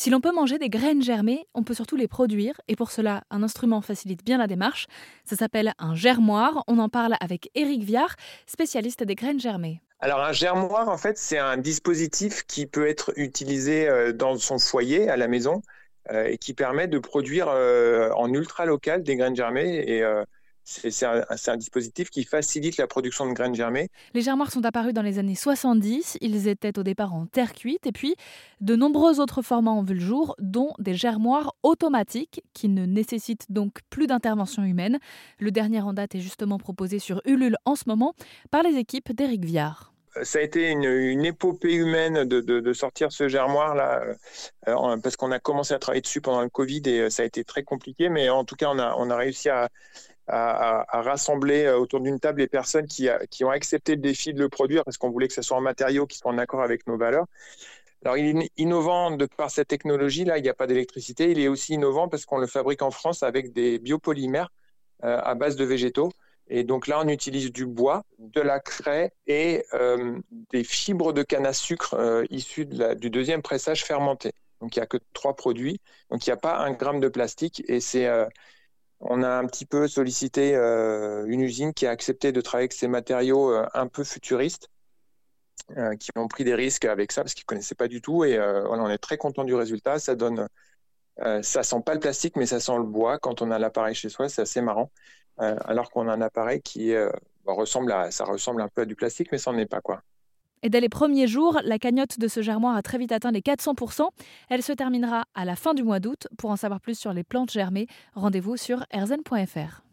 Si l'on peut manger des graines germées, on peut surtout les produire et pour cela, un instrument facilite bien la démarche. Ça s'appelle un germoir. On en parle avec Éric Viard, spécialiste des graines germées. Alors un germoir, en fait, c'est un dispositif qui peut être utilisé euh, dans son foyer à la maison euh, et qui permet de produire euh, en ultra local des graines germées c'est un, dispositif qui facilite la production de graines germées. Les germoirs sont apparus dans les années 70. Ils étaient au départ en terre cuite et puis de nombreux autres formats ont vu le jour, dont des germoirs automatiques qui ne nécessitent donc plus d'intervention humaine. Le dernier en date est justement proposé sur Ulule en ce moment par les équipes d'Éric Viard ça a été une, épopée humaine de, sortir ce germoir là, euh, parce qu'on a commencé à travailler dessus pendant le Covid et euh, ça a été très compliqué, mais en tout cas on a, on a réussi à, à, rassembler euh, autour d'une table les personnes qui, ont accepté le défi de le produire parce qu'on voulait que ce soit un matériau qui soit en accord avec nos valeurs. Alors, il est innovant de par cette technologie-là, il n'y a pas d'électricité. Il est aussi innovant parce qu'on le fabrique en France avec des biopolymères euh, à base de végétaux. Et donc là, on utilise du bois, de la craie et euh, des fibres de canne à sucre issues du deuxième pressage fermenté. Donc il n'y a que trois produits. Donc il n'y a pas un gramme de plastique et c'est on a un petit peu sollicité euh, une usine qui a accepté de travailler avec ces matériaux euh, un peu futuristes, euh, qui ont pris des risques avec ça parce qu'ils ne connaissaient pas du tout. Et on est très content du résultat. Ça donne, ça sent pas le plastique, mais ça sent le bois. Quand on a l'appareil chez soi, c'est assez marrant. alors qu'on a un appareil qui ressemble à, ça ressemble un peu à du plastique, mais ça n'en est pas quoi. Et dès les premiers jours, la cagnotte de ce germoir a très vite atteint les 400%. Elle se terminera à la fin du mois d'août. Pour en savoir plus sur les plantes germées, rendez-vous sur erzen.fr.